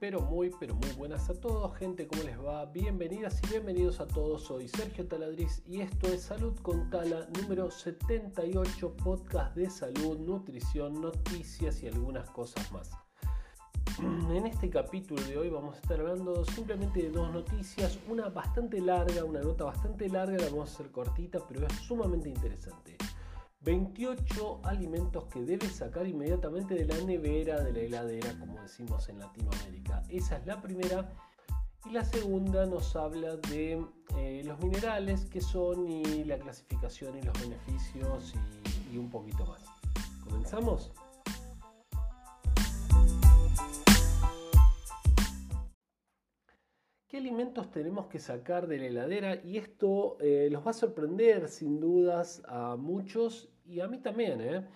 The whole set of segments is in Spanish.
pero muy, pero muy buenas a todos, gente, ¿cómo les va? Bienvenidas y bienvenidos a todos. Soy Sergio Taladriz y esto es Salud con Tala número 78, podcast de salud, nutrición, noticias y algunas cosas más. En este capítulo de hoy vamos a estar hablando simplemente de dos noticias, una bastante larga, una nota bastante larga, la vamos a hacer cortita, pero es sumamente interesante. 28 alimentos que debes sacar inmediatamente de la nevera, de la heladera, como decimos en Latinoamérica. Esa es la primera. Y la segunda nos habla de eh, los minerales, que son y la clasificación y los beneficios y, un poquito más. ¿Comenzamos? ¿Qué alimentos tenemos que sacar de la heladera? Y esto eh, los va a sorprender sin dudas a muchos y a mí también. ¿eh?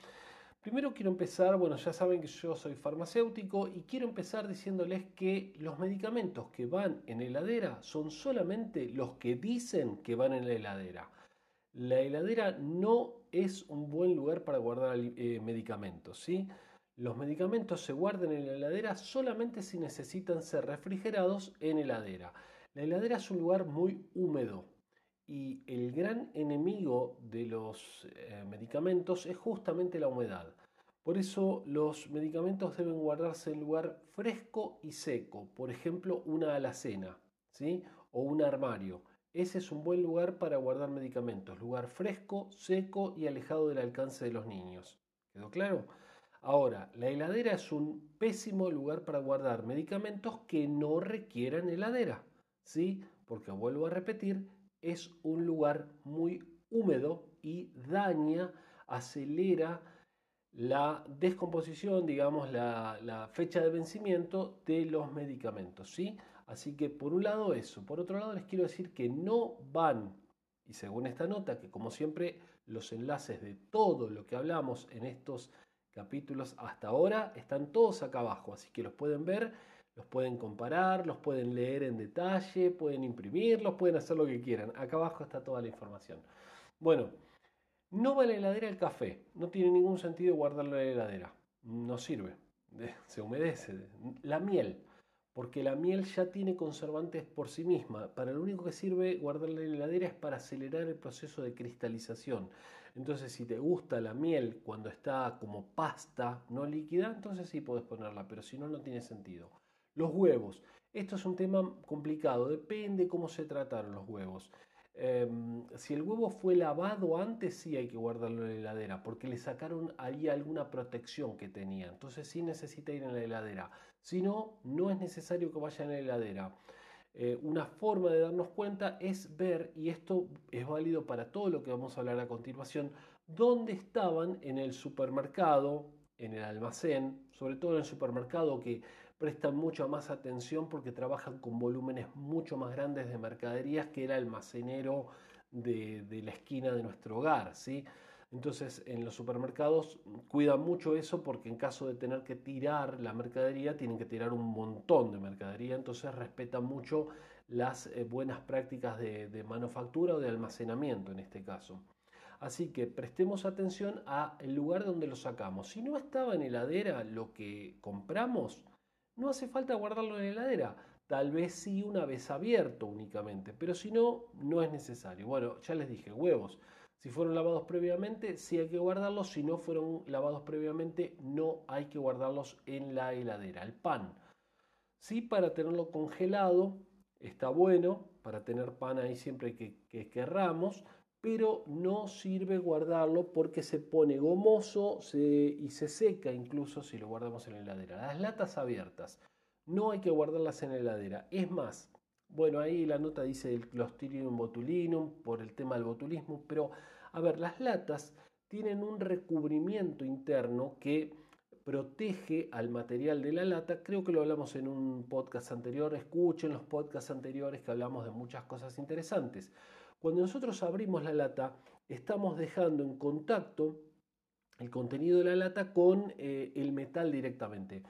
Primero quiero empezar, bueno, ya saben que yo soy farmacéutico y quiero empezar diciéndoles que los medicamentos que van en heladera son solamente los que dicen que van en la heladera. La heladera no es un buen lugar para guardar eh, medicamentos, ¿sí? Los medicamentos se guardan en la heladera solamente si necesitan ser refrigerados en heladera. La heladera es un lugar muy húmedo y el gran enemigo de los eh, medicamentos es justamente la humedad. Por eso los medicamentos deben guardarse en lugar fresco y seco, por ejemplo una alacena ¿sí? o un armario. Ese es un buen lugar para guardar medicamentos, lugar fresco, seco y alejado del alcance de los niños. ¿Quedó claro? Ahora, la heladera es un pésimo lugar para guardar medicamentos que no requieran heladera, ¿sí? Porque vuelvo a repetir, es un lugar muy húmedo y daña, acelera la descomposición, digamos, la, fecha de vencimiento de los medicamentos, ¿sí? Así que por un lado eso, por otro lado les quiero decir que no van, y según esta nota, que como siempre los enlaces de todo lo que hablamos en estos capítulos hasta ahora están todos acá abajo, así que los pueden ver, los pueden comparar, los pueden leer en detalle, pueden imprimirlos, pueden hacer lo que quieran. Acá abajo está toda la información. Bueno, no va la heladera el café, no tiene ningún sentido guardarlo en la heladera, no sirve, se humedece. La miel, porque la miel ya tiene conservantes por sí misma. Para lo único que sirve guardarla en la heladera es para acelerar el proceso de cristalización. Entonces, si te gusta la miel cuando está como pasta, no líquida, entonces sí puedes ponerla, pero si no, no tiene sentido. Los huevos. Esto es un tema complicado, depende cómo se trataron los huevos. Em, si el huevo fue lavado antes, sí hay que guardarlo en la heladera, porque le sacaron ahí alguna protección que tenía. Entonces sí necesita ir en la heladera. Si no, no es necesario que vaya en la heladera. Eh, una forma de darnos cuenta es ver, y esto es válido para todo lo que vamos a hablar a continuación, dónde estaban en el supermercado, en el almacén, sobre todo en el supermercado que prestan mucha más atención porque trabajan con volúmenes mucho más grandes de mercaderías que el almacenero de, de la esquina de nuestro hogar, ¿sí? Entonces en los supermercados cuidan mucho eso porque en caso de tener que tirar la mercadería tienen que tirar un montón de mercadería, entonces respetan mucho las eh, buenas prácticas de, manufactura o de almacenamiento en este caso. Así que prestemos atención al lugar donde lo sacamos. Si no estaba en heladera lo que compramos, no hace falta guardarlo en heladera. Tal vez sí una vez abierto únicamente, pero si no, no es necesario. Bueno, ya les dije, huevos. Si fueron lavados previamente, sí hay que guardarlos. Si no fueron lavados previamente, no hay que guardarlos en la heladera. El pan. Sí, para tenerlo congelado, está bueno, para tener pan ahí siempre que, que querramos, pero no sirve guardarlo porque se pone gomoso y se seca incluso si lo guardamos en la heladera. Las latas abiertas, no hay que guardarlas en la heladera. Es más, bueno, ahí la nota dice el Clostridium botulinum por el tema del botulismo, pero a ver, las latas tienen un recubrimiento interno que protege al material de la lata. Creo que lo hablamos en un podcast anterior. Escuchen los podcasts anteriores que hablamos de muchas cosas interesantes. Cuando nosotros abrimos la lata, estamos dejando en contacto el contenido de la lata con eh, el metal directamente.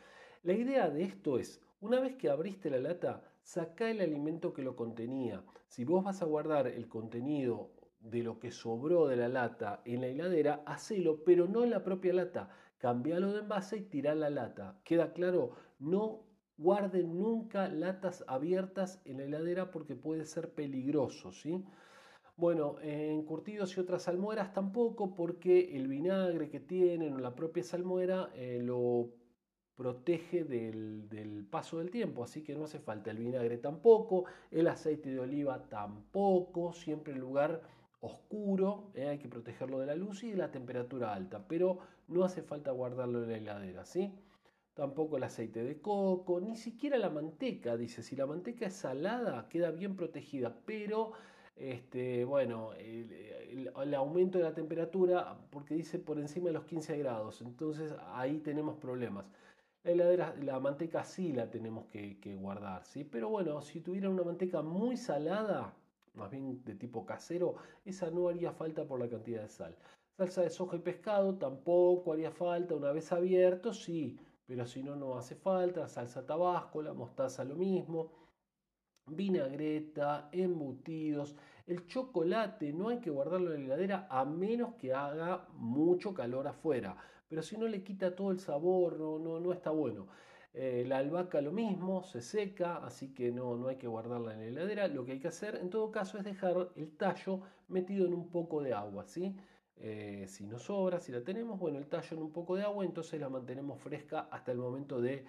La idea de esto es, una vez que abriste la lata, saca el alimento que lo contenía. Si vos vas a guardar el contenido de lo que sobró de la lata en la heladera, hacelo, pero no en la propia lata. Cambialo de envase y tirá la lata. ¿Queda claro? No guarden nunca latas abiertas en la heladera porque puede ser peligroso, ¿sí? Bueno, en curtidos y otras salmueras tampoco porque el vinagre que tienen o la propia salmuera eh, lo protege del, paso del tiempo, así que no hace falta el vinagre tampoco, el aceite de oliva tampoco, siempre en lugar oscuro, eh, hay que protegerlo de la luz y de la temperatura alta, pero no hace falta guardarlo en la heladera, ¿sí? Tampoco el aceite de coco, ni siquiera la manteca, dice, si la manteca es salada queda bien protegida, pero este, bueno, el, aumento de la temperatura, porque dice por encima de los 15 grados, entonces ahí tenemos problemas. La heladera, la manteca sí la tenemos que, guardar, ¿sí? Pero bueno, si tuviera una manteca muy salada, más bien de tipo casero, esa no haría falta por la cantidad de sal. Salsa de soja y pescado tampoco haría falta, una vez abierto sí, pero si no, no hace falta. Salsa tabasco, la mostaza lo mismo. Vinagreta, embutidos. El chocolate no hay que guardarlo en la heladera a menos que haga mucho calor afuera pero si no le quita todo el sabor, no, no, no está bueno. Eh, la albahaca lo mismo, se seca, así que no, no hay que guardarla en la heladera. Lo que hay que hacer en todo caso es dejar el tallo metido en un poco de agua, ¿sí? Eh, si nos sobra, si la tenemos, bueno, el tallo en un poco de agua, entonces la mantenemos fresca hasta el momento de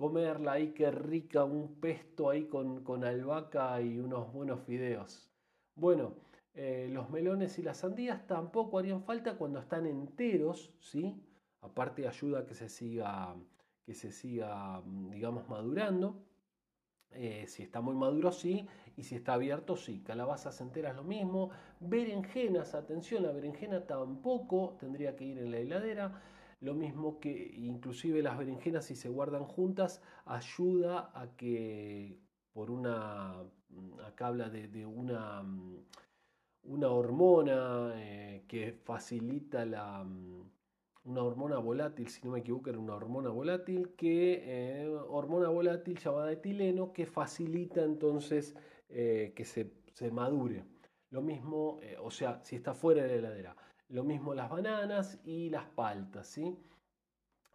comerla. Ahí qué rica, un pesto ahí con, con albahaca y unos buenos fideos. Bueno, eh, los melones y las sandías tampoco harían falta cuando están enteros, ¿sí? Aparte ayuda a que se siga, que se siga mm, digamos, madurando. Eh, si está muy maduro, sí. Y si está abierto, sí. Calabazas enteras, lo mismo. Berenjenas, atención, la berenjena tampoco tendría que ir en la heladera. Lo mismo que inclusive las berenjenas si se guardan juntas ayuda a que por una, mm, acá habla de, una, mm, una hormona eh, que facilita la, una hormona volátil, si no me equivoco, era una hormona volátil, que, eh, hormona volátil llamada etileno, que facilita entonces eh, que se, madure. Lo mismo, o sea, si está fuera de la heladera. Lo mismo las bananas y las paltas, ¿sí?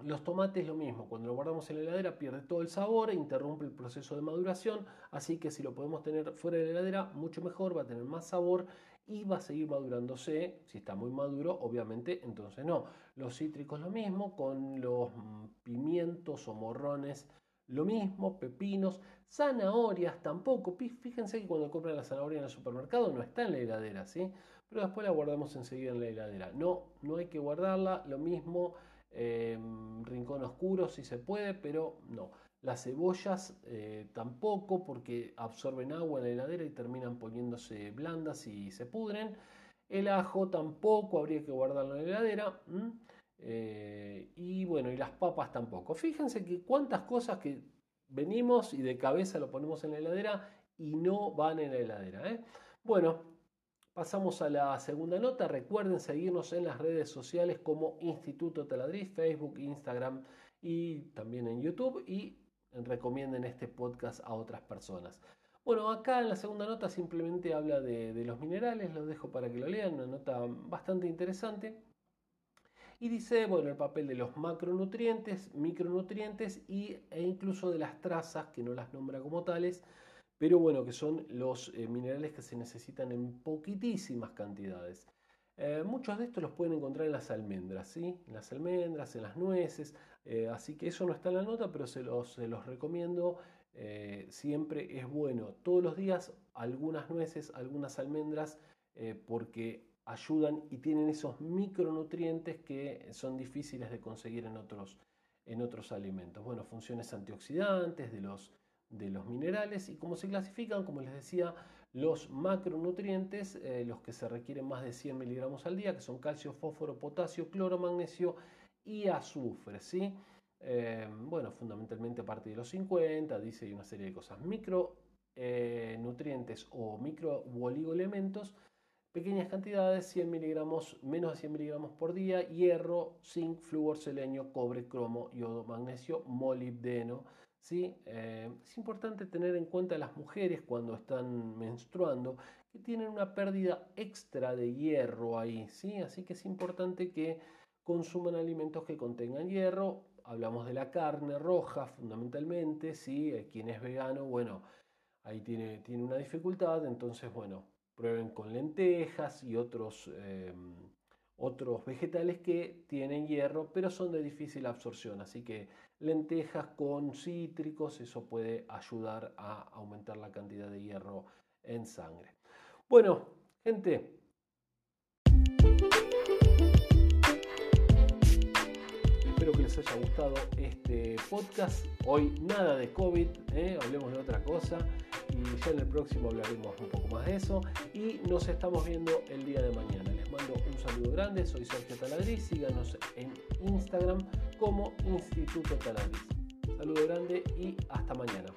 Los tomates lo mismo, cuando lo guardamos en la heladera pierde todo el sabor e interrumpe el proceso de maduración, así que si lo podemos tener fuera de la heladera, mucho mejor, va a tener más sabor y va a seguir madurándose. Si está muy maduro, obviamente, entonces no. Los cítricos lo mismo, con los pimientos o morrones lo mismo, pepinos, zanahorias tampoco. Fíjense que cuando compran la zanahoria en el supermercado no está en la heladera, ¿sí? Pero después la guardamos enseguida en la heladera. No, no hay que guardarla, lo mismo, em, rincón oscuro si se puede, pero no. Las cebollas eh, tampoco porque absorben agua en la heladera y terminan poniéndose blandas y se pudren. El ajo tampoco habría que guardarlo en la heladera. Eh, y bueno, y las papas tampoco. Fíjense que cuántas cosas que venimos y de cabeza lo ponemos en la heladera y no van en la heladera. ¿eh? Bueno, pasamos a la segunda nota. Recuerden seguirnos en las redes sociales como Instituto Taladriz, Facebook, Instagram y también en YouTube. Y recomienden este podcast a otras personas. Bueno, acá en la segunda nota simplemente habla de, los minerales, los dejo para que lo lean, una nota bastante interesante. Y dice, bueno, el papel de los macronutrientes, micronutrientes y, e incluso de las trazas, que no las nombra como tales, pero bueno, que son los eh, minerales que se necesitan en poquitísimas cantidades. Eh, muchos de estos los pueden encontrar en las almendras, ¿sí? En las almendras, en las nueces, eh, así que eso no está en la nota, pero se los, los recomiendo. Siempre es bueno, todos los días, algunas nueces, algunas almendras, porque ayudan y tienen esos micronutrientes que son difíciles de conseguir en otros, en otros alimentos. Bueno, funciones antioxidantes de los, de los minerales y cómo se clasifican, como les decía, los macronutrientes, eh, los que se requieren más de 100 miligramos al día, que son calcio, fósforo, potasio, cloro, magnesio y azufre. ¿sí? Eh, bueno, fundamentalmente a partir de los 50, dice, y una serie de cosas. Micronutrientes eh, o micro oligoelementos, pequeñas cantidades, 100 miligramos, menos de 100 miligramos por día, hierro, zinc, flúor, selenio, cobre, cromo, yodo, magnesio, molibdeno ¿sí? Eh, es importante tener en cuenta las mujeres cuando están menstruando que tienen una pérdida extra de hierro ahí, ¿sí? así que es importante que consuman alimentos que contengan hierro. hablamos de la carne roja fundamentalmente, ¿sí? Quien es vegano, bueno, ahí tiene, tiene una dificultad, entonces, bueno, prueben con lentejas y otros, em, otros vegetales que tienen hierro, pero son de difícil absorción, así que lentejas con cítricos, eso puede ayudar a aumentar la cantidad de hierro en sangre. Bueno, gente, espero que les haya gustado este podcast. Hoy nada de COVID, ¿eh? hablemos de otra cosa y ya en el próximo hablaremos un poco más de eso. Y nos estamos viendo el día de mañana. Mando un saludo grande, soy Sergio Taladriz, síganos en Instagram como Instituto Taladriz. Saludo grande y hasta mañana.